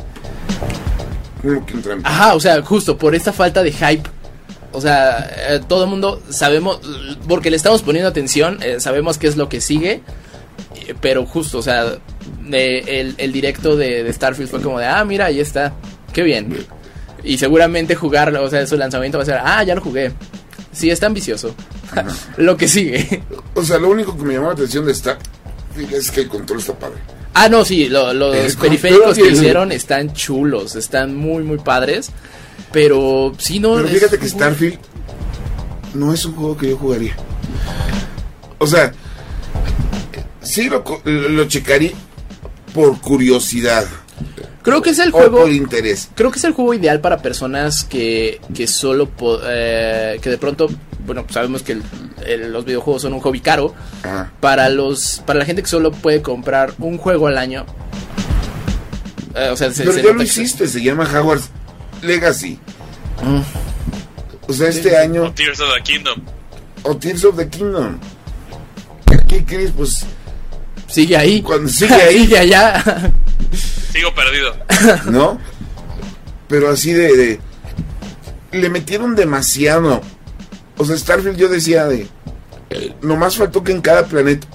como que un trámite. Ajá, o sea, justo por esta falta de hype. O sea, eh, todo el mundo sabemos, porque le estamos poniendo atención, eh, sabemos qué es lo que sigue. Pero justo, o sea, de- el, el directo de, de Starfield fue como de, ah, mira, ahí está, qué bien. Y seguramente jugarlo, o sea, su lanzamiento va a ser, ah, ya lo jugué. Sí, está ambicioso. [LAUGHS] lo que sigue. O sea, lo único que me llamó la atención de Starfield es que el control está padre. Ah, no, sí, lo- los El periféricos que hicieron están chulos, están muy, muy padres. Pero sí, no. Pero es- fíjate que Starfield no es un juego que yo jugaría. O sea, sí lo, co- lo checaría por curiosidad Creo que es el o juego. por interés. Creo que es el juego ideal para personas que, que solo. po- eh, que de pronto. Bueno, pues sabemos que el- el- los videojuegos son un hobby caro. Para los para la gente que solo puede comprar un juego al año. eh, o sea, se, Pero se ya nota lo hiciste, se llama Hogwarts Legacy. Mm. O sea, este año, Tears of the Kingdom. o Tears of the Kingdom. ¿Qué crees? Pues Sigue ahí. Cuando sigue ahí. [LAUGHS] sigue allá. Sigo perdido. [LAUGHS] ¿no? Pero así de, de le metieron demasiado. O sea, Starfield yo decía de... eh, nomás faltó que en cada planeta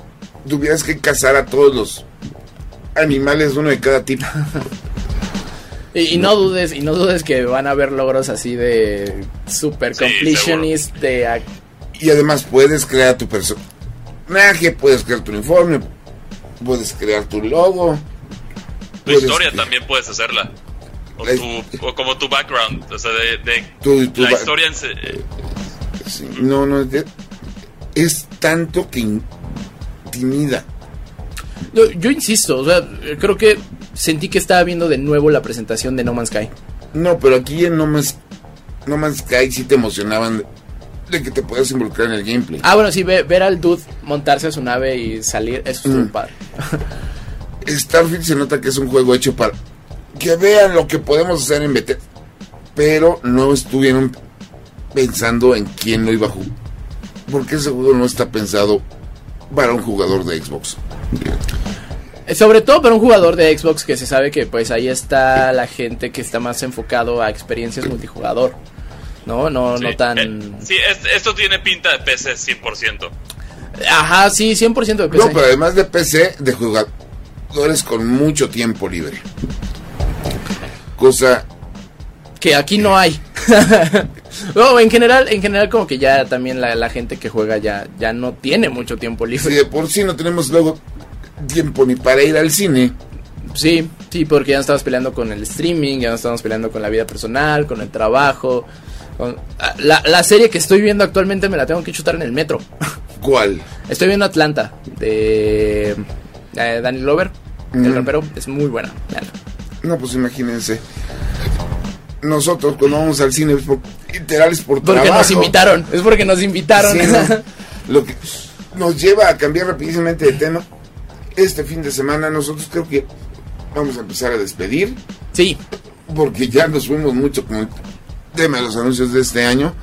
tuvieras que cazar a todos los animales, uno de cada tipo. [LAUGHS] Y, y no dudes, y no dudes que van a haber logros así de super Sí, completionist de ac- Y además puedes crear tu personaje, puedes crear tu uniforme, puedes crear tu logo. Tu historia también puedes hacerla. O, La- tu- o como tu background. O sea, de, de Tu- tu la ba- historia en se- eh, Sí, no, no, es, es tanto que intimida. Yo, yo insisto, o sea, creo que sentí que estaba viendo de nuevo la presentación de No Man's Sky. No, pero aquí en No Man's, no Man's Sky sí te emocionaban de, que te puedas involucrar en el gameplay. Ah, bueno, sí, ve- ver al dude montarse a su nave y salir, eso Mm. padre. [LAUGHS] Starfield se nota que es un juego hecho para que vean lo que podemos hacer en Bethesda, pero no estuvieron pensando en quién lo iba a jugar. Porque ese juego no está pensado para un jugador de Xbox. Eh, Sobre todo para un jugador de Xbox que se sabe que pues ahí está la gente que está más enfocado a experiencias multijugador. No, no, sí. no tan... Eh, sí, es- esto tiene pinta de PC 100%. Ajá, sí, 100% de PC. No, pero además de PC, de jugadores con mucho tiempo libre. Cosa que aquí no hay. [LAUGHS] no, en general, en general como que ya también la, la gente que juega ya, ya no tiene mucho tiempo libre. de por sí no tenemos luego tiempo ni para ir al cine, Sí, sí, porque ya no estamos peleando con el streaming, ya no estamos peleando con la vida personal, con el trabajo. con- ah, La, la serie que estoy viendo actualmente me la tengo que chutar en el metro. [LAUGHS] ¿cuál? Estoy viendo Atlanta de eh, Danny Glover, el rapero. Es muy buena. No, pues imagínense. Nosotros cuando vamos al cine, es por, literal es por Porque trabajo. nos invitaron. Es porque nos invitaron. Sí, no. [LAUGHS] Lo que nos lleva a cambiar rapidísimamente de tema. Este fin de semana nosotros creo que vamos a empezar a despedir. sí. porque ya nos fuimos mucho con el tema de los anuncios de este año.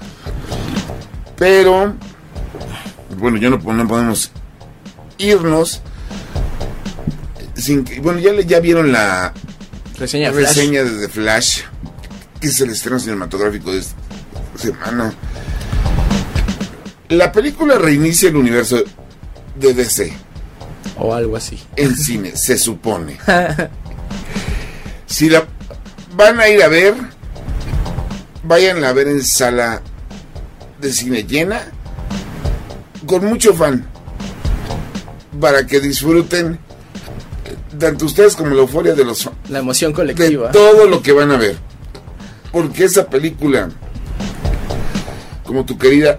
Pero, bueno, ya no, no podemos irnos sin que, bueno, ya, ya vieron la Reseña Flash. reseña de The Flash, que es el estreno cinematográfico de esta semana. La película reinicia el universo de DC O algo así. en cine, se supone. [LAUGHS] Si la van a ir a ver, vayan a ver en sala de cine llena, con mucho fan, para que disfruten tanto ustedes como la euforia de los La emoción de colectiva. todo lo que van a ver. Porque esa película, como tu querida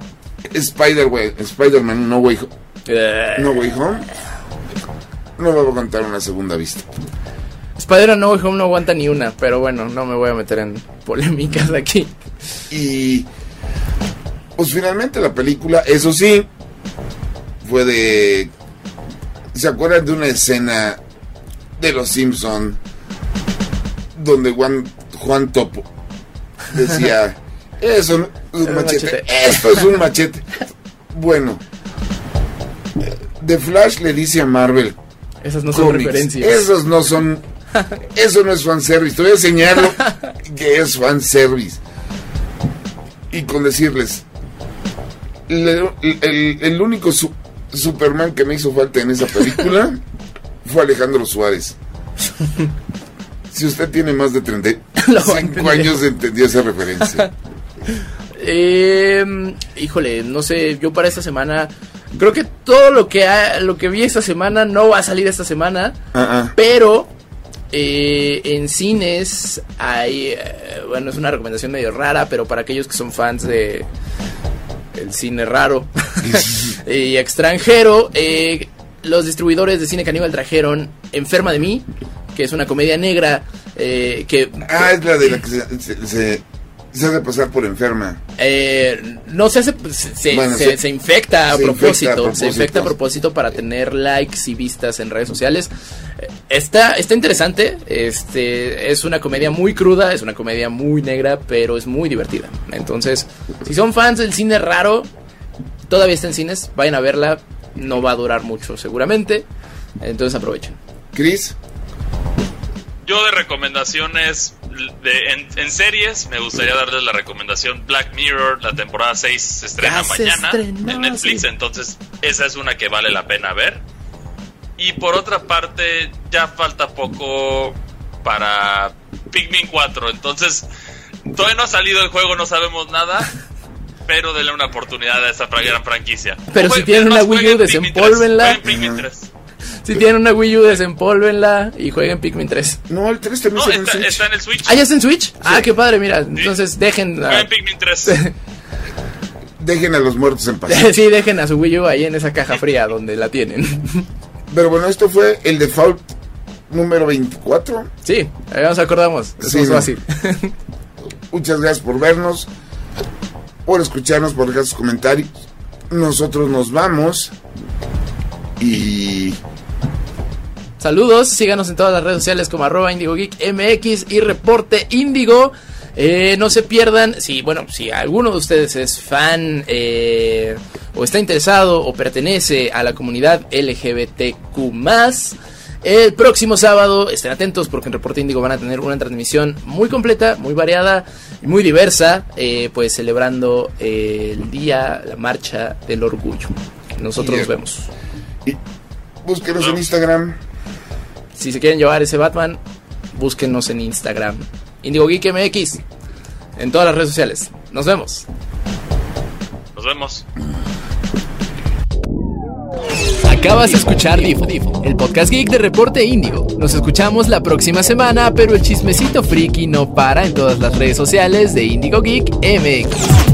Spider Spider-Man No Way, Ho- Eh, no Way Home, no va a contar una segunda vista. Spider-Man No Way Home no aguanta ni una, pero bueno, no me voy a meter en polémicas aquí. Y pues finalmente la película, eso sí, fue de... ¿Se acuerdan de una escena de Los Simpson donde Juan, Juan Topo decía, eso [LAUGHS] es un machete, machete". esto es un machete? Bueno, The Flash le dice a Marvel, Esas no son cómics, referencias. esos no son, eso no es fanservice, te voy a enseñarlo que es fanservice. Y con decirles, le- el, el único su- Superman que me hizo falta en esa película [LAUGHS] fue Alejandro Suárez. Si usted tiene más de [LAUGHS] Lo va a 35 entender. años, entendió esa referencia. [LAUGHS] Eh, híjole, no sé, yo para esta semana creo que todo lo que ha- lo que vi esta semana no va a salir esta semana, Ah, ah. pero eh, en cines hay, eh, bueno, es una recomendación medio rara, pero para aquellos que son fans de el cine raro [LAUGHS] y extranjero, eh, los distribuidores de cine caníbal trajeron Enferma de mí, que es una comedia negra eh, que Ah, es la de la que se, se hace pasar por enferma. Eh, no se hace, se, se- Bueno, se- se- se infecta a se infecta propósito, a propósito. se infecta a propósito para tener likes y vistas en redes sociales. Eh, Está, está interesante, este, es una comedia muy cruda, es una comedia muy negra, pero es muy divertida. Entonces, si son fans del cine raro, todavía está en cines, vayan a verla, no va a durar mucho seguramente, entonces aprovechen. Chris, Yo de recomendaciones de- en, en series, me gustaría darles la recomendación Black Mirror, la temporada 6 se estrena Ya se mañana estrenó, en Netflix, sí. entonces esa es una que vale la pena ver. Y por otra parte, ya falta poco para Pikmin 4, entonces todavía no ha salido el juego, no sabemos nada. [LAUGHS] Pero denle una oportunidad a esa fra- gran franquicia. Pero si tienen una Wii U, Pikmin 3, Si tienen una Wii U, desempólvenla y jueguen Pikmin 3. No, el 3 también No, salió en está, Switch. está en el Switch. ¿Ah, ya está en Switch? Ah, qué padre, mira. Entonces dejen la... Jueguen Pikmin 3. [LAUGHS] Dejen a los muertos en paz. [LAUGHS] sí, dejen a su Wii U ahí en esa caja fría donde la tienen. [LAUGHS] Pero bueno, esto fue el default número 24. sí, ahí nos acordamos. Es Sí, no. fácil. Muchas gracias por vernos, por escucharnos, por dejar sus comentarios. Nosotros nos vamos. Y Saludos, síganos en todas las redes sociales como arroba Indigo Geek MX y reporte Indigo. Eh, no se pierdan, si bueno, si alguno de ustedes es fan eh, o está interesado o pertenece a la comunidad LGBTQ+, el próximo sábado estén atentos porque en Reporte Índigo van a tener una transmisión muy completa, muy variada y muy diversa, eh, pues celebrando el día, la marcha del orgullo. Nosotros nos vemos. y búsquenos en Instagram. Si se quieren llevar ese Batman, búsquenos en Instagram. Indigo Geek MX. En todas las redes sociales. Nos vemos. Nos vemos. Acabas de escuchar Difo, el podcast geek de Reporte Índigo. Nos escuchamos la próxima semana, pero el chismecito friki no para en todas las redes sociales de Indigo Geek MX.